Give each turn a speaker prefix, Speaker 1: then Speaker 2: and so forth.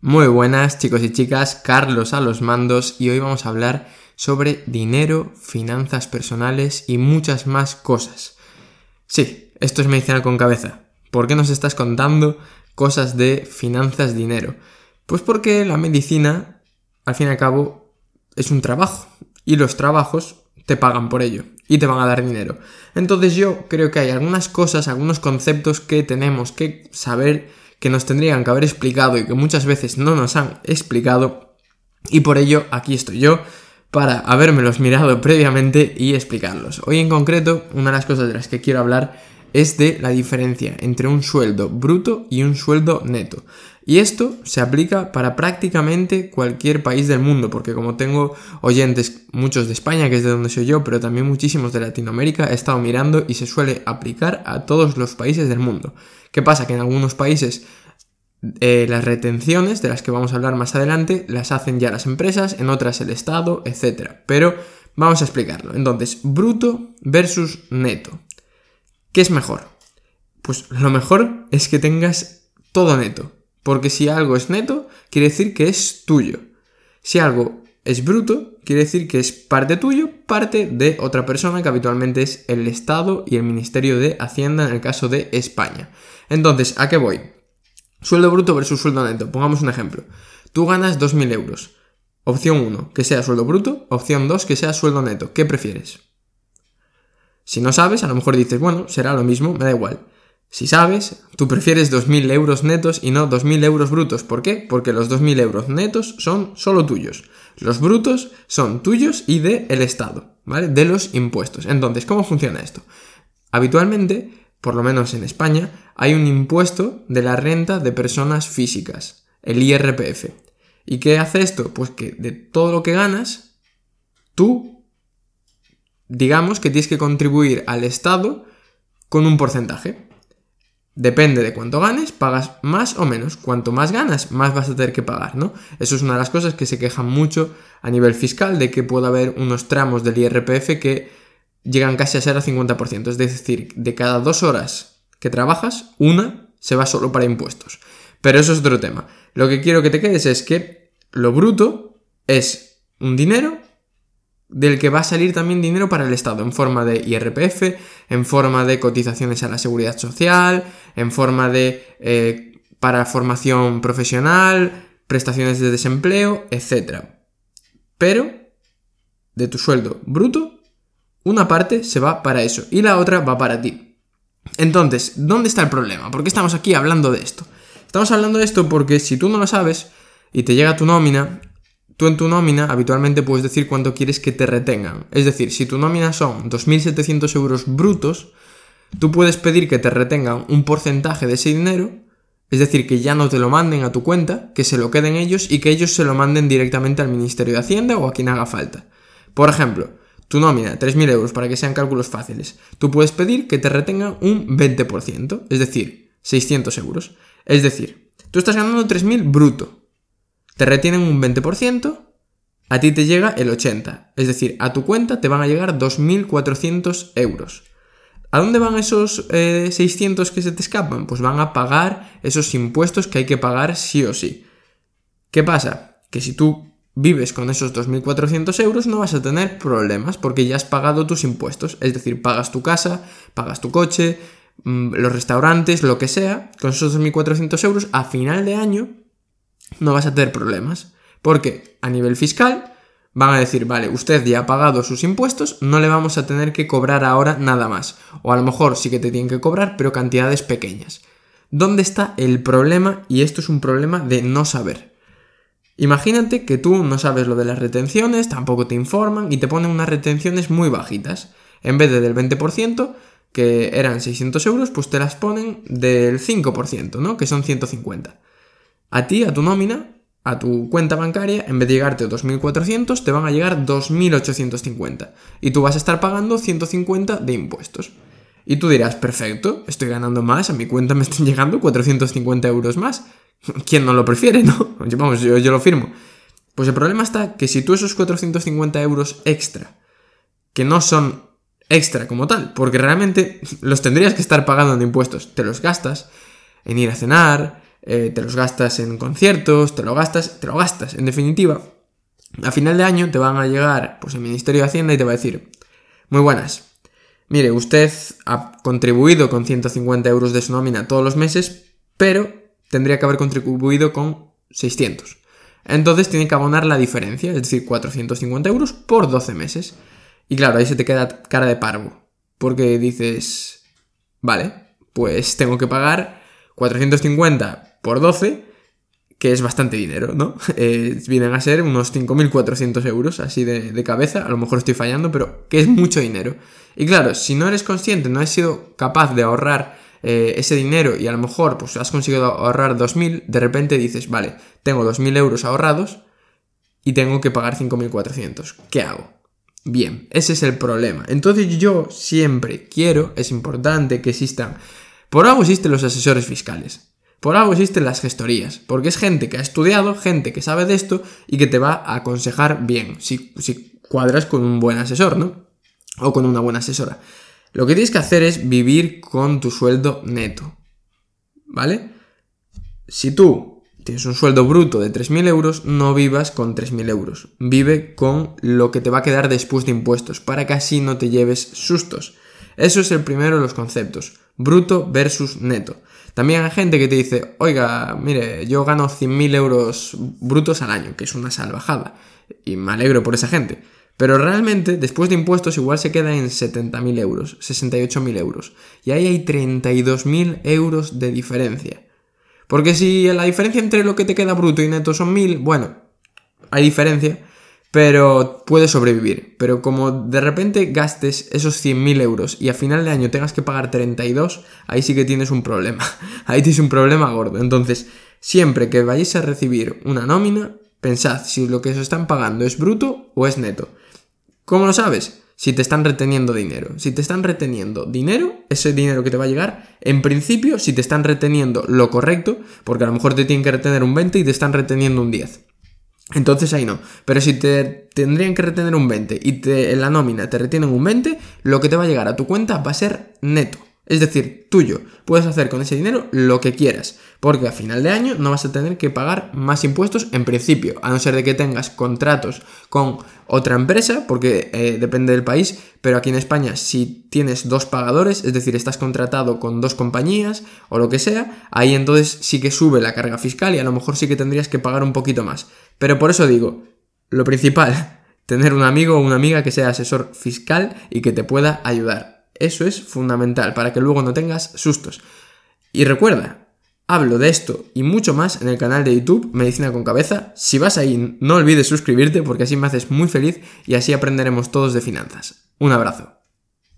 Speaker 1: Muy buenas chicos y chicas, Carlos a los mandos y hoy vamos a hablar sobre dinero, finanzas personales y muchas más cosas. Sí, esto es medicina con cabeza. ¿Por qué nos estás contando cosas de finanzas, dinero? Pues porque la medicina, al fin y al cabo, es un trabajo y los trabajos te pagan por ello y te van a dar dinero. Entonces yo creo que hay algunas cosas, algunos conceptos que tenemos que saber que nos tendrían que haber explicado y que muchas veces no nos han explicado y por ello aquí estoy yo para habérmelos mirado previamente y explicarlos. Hoy en concreto, una de las cosas de las que quiero hablar es de la diferencia entre un sueldo bruto y un sueldo neto. Y esto se aplica para prácticamente cualquier país del mundo, porque como tengo oyentes, muchos de España, que es de donde soy yo, pero también muchísimos de Latinoamérica, he estado mirando y se suele aplicar a todos los países del mundo. ¿Qué pasa? Que en algunos países eh, las retenciones, de las que vamos a hablar más adelante, las hacen ya las empresas, en otras el Estado, etc. Pero vamos a explicarlo. Entonces, bruto versus neto. ¿Qué es mejor? Pues lo mejor es que tengas todo neto. Porque si algo es neto, quiere decir que es tuyo. Si algo es bruto, quiere decir que es parte tuyo, parte de otra persona, que habitualmente es el Estado y el Ministerio de Hacienda en el caso de España. Entonces, ¿a qué voy? Sueldo bruto versus sueldo neto. Pongamos un ejemplo. Tú ganas 2.000 euros. Opción 1, que sea sueldo bruto. Opción 2, que sea sueldo neto. ¿Qué prefieres? Si no sabes, a lo mejor dices, bueno, será lo mismo, me da igual. Si sabes, tú prefieres 2.000 euros netos y no 2.000 euros brutos. ¿Por qué? Porque los 2.000 euros netos son solo tuyos. Los brutos son tuyos y del el Estado, ¿vale? De los impuestos. Entonces, ¿cómo funciona esto? Habitualmente, por lo menos en España, hay un impuesto de la renta de personas físicas, el IRPF. ¿Y qué hace esto? Pues que de todo lo que ganas, tú, digamos que tienes que contribuir al Estado con un porcentaje. Depende de cuánto ganes, pagas más o menos. Cuanto más ganas, más vas a tener que pagar, ¿no? Eso es una de las cosas que se quejan mucho a nivel fiscal, de que puede haber unos tramos del IRPF que llegan casi a ser al 50%. Es decir, de cada dos horas que trabajas, una se va solo para impuestos. Pero eso es otro tema. Lo que quiero que te quedes es que lo bruto es un dinero del que va a salir también dinero para el Estado, en forma de IRPF, en forma de cotizaciones a la seguridad social, en forma de eh, para formación profesional, prestaciones de desempleo, etc. Pero, de tu sueldo bruto, una parte se va para eso y la otra va para ti. Entonces, ¿dónde está el problema? ¿Por qué estamos aquí hablando de esto? Estamos hablando de esto porque si tú no lo sabes y te llega tu nómina, Tú en tu nómina habitualmente puedes decir cuánto quieres que te retengan. Es decir, si tu nómina son 2.700 euros brutos, tú puedes pedir que te retengan un porcentaje de ese dinero, es decir, que ya no te lo manden a tu cuenta, que se lo queden ellos y que ellos se lo manden directamente al Ministerio de Hacienda o a quien haga falta. Por ejemplo, tu nómina, 3.000 euros, para que sean cálculos fáciles, tú puedes pedir que te retengan un 20%, es decir, 600 euros. Es decir, tú estás ganando 3.000 bruto, te retienen un 20%, a ti te llega el 80%. Es decir, a tu cuenta te van a llegar 2.400 euros. ¿A dónde van esos 600 eh, que se te escapan? Pues van a pagar esos impuestos que hay que pagar sí o sí. ¿Qué pasa? Que si tú vives con esos 2.400 euros no vas a tener problemas porque ya has pagado tus impuestos. Es decir, pagas tu casa, pagas tu coche, mm, los restaurantes, lo que sea. Con esos 2.400 euros a final de año no vas a tener problemas. Porque a nivel fiscal van a decir, vale, usted ya ha pagado sus impuestos, no le vamos a tener que cobrar ahora nada más. O a lo mejor sí que te tienen que cobrar, pero cantidades pequeñas. ¿Dónde está el problema? Y esto es un problema de no saber. Imagínate que tú no sabes lo de las retenciones, tampoco te informan y te ponen unas retenciones muy bajitas. En vez de del 20%, que eran 600 euros, pues te las ponen del 5%, ¿no? Que son 150. A ti, a tu nómina, a tu cuenta bancaria, en vez de llegarte 2.400, te van a llegar 2.850. Y tú vas a estar pagando 150 de impuestos. Y tú dirás, perfecto, estoy ganando más, a mi cuenta me están llegando 450 euros más. ¿Quién no lo prefiere, no? Vamos, yo, yo lo firmo. Pues el problema está que si tú esos 450 euros extra, que no son extra como tal, porque realmente los tendrías que estar pagando en impuestos, te los gastas en ir a cenar, eh, te los gastas en conciertos, te lo gastas, te lo gastas. En definitiva, a final de año te van a llegar pues, el Ministerio de Hacienda y te va a decir, muy buenas, mire, usted ha contribuido con 150 euros de su nómina todos los meses, pero tendría que haber contribuido con 600. Entonces tiene que abonar la diferencia, es decir, 450 euros por 12 meses. Y claro, ahí se te queda cara de parvo, porque dices, vale, pues tengo que pagar 450 por 12 que es bastante dinero, ¿no? Eh, vienen a ser unos 5.400 euros, así de, cabeza, a lo mejor estoy fallando, pero que es mucho dinero. Y claro, si no eres consciente, no has sido capaz de ahorrar eh, ese dinero y a lo mejor pues has conseguido ahorrar 2.000, de repente dices, vale, tengo 2.000 euros ahorrados y tengo que pagar 5.400. ¿Qué hago? Bien, ese es el problema. Entonces yo siempre quiero, es importante que existan, por algo existen los asesores fiscales. Por algo existen las gestorías, porque es gente que ha estudiado, gente que sabe de esto y que te va a aconsejar bien, si, cuadras con un buen asesor, ¿no? O con una buena asesora. Lo que tienes que hacer es vivir con tu sueldo neto, ¿vale? Si tú tienes un sueldo bruto de 3.000 euros, no vivas con 3.000 euros. Vive con lo que te va a quedar después de impuestos, para que así no te lleves sustos. Eso es el primero de los conceptos, bruto versus neto. También hay gente que te dice, oiga, mire, yo gano 100.000 euros brutos al año, que es una salvajada, y me alegro por esa gente. Pero realmente, después de impuestos, igual se queda en 70.000 euros, 68.000 euros. Y ahí hay 32.000 euros de diferencia. Porque si la diferencia entre lo que te queda bruto y neto son 1.000, bueno, hay diferencia, pero puedes sobrevivir. Pero como de repente gastes esos 100.000 euros y a final de año tengas que pagar 32, ahí sí que tienes un problema. Ahí tienes un problema gordo. Entonces, siempre que vayáis a recibir una nómina, pensad si lo que os están pagando es bruto o es neto. ¿Cómo lo sabes? Si te están reteniendo dinero. Si te están reteniendo dinero, ese dinero que te va a llegar, en principio, si te están reteniendo lo correcto, porque a lo mejor te tienen que retener un 20 y te están reteniendo un 10. Entonces ahí no. Pero si te tendrían que retener un 20 y te, en la nómina te retienen un 20, lo que te va a llegar a tu cuenta va a ser neto. Es decir, tuyo. Puedes hacer con ese dinero lo que quieras, porque a final de año no vas a tener que pagar más impuestos en principio, a no ser de que tengas contratos con otra empresa, porque eh, depende del país, pero aquí en España si tienes dos pagadores, es decir, estás contratado con dos compañías o lo que sea, ahí entonces sí que sube la carga fiscal y a lo mejor sí que tendrías que pagar un poquito más. Pero por eso digo, lo principal, tener un amigo o una amiga que sea asesor fiscal y que te pueda ayudar. Eso es fundamental para que luego no tengas sustos. Y recuerda, hablo de esto y mucho más en el canal de YouTube Medicina con Cabeza. Si vas ahí, no olvides suscribirte porque así me haces muy feliz y así aprenderemos todos de finanzas. Un abrazo.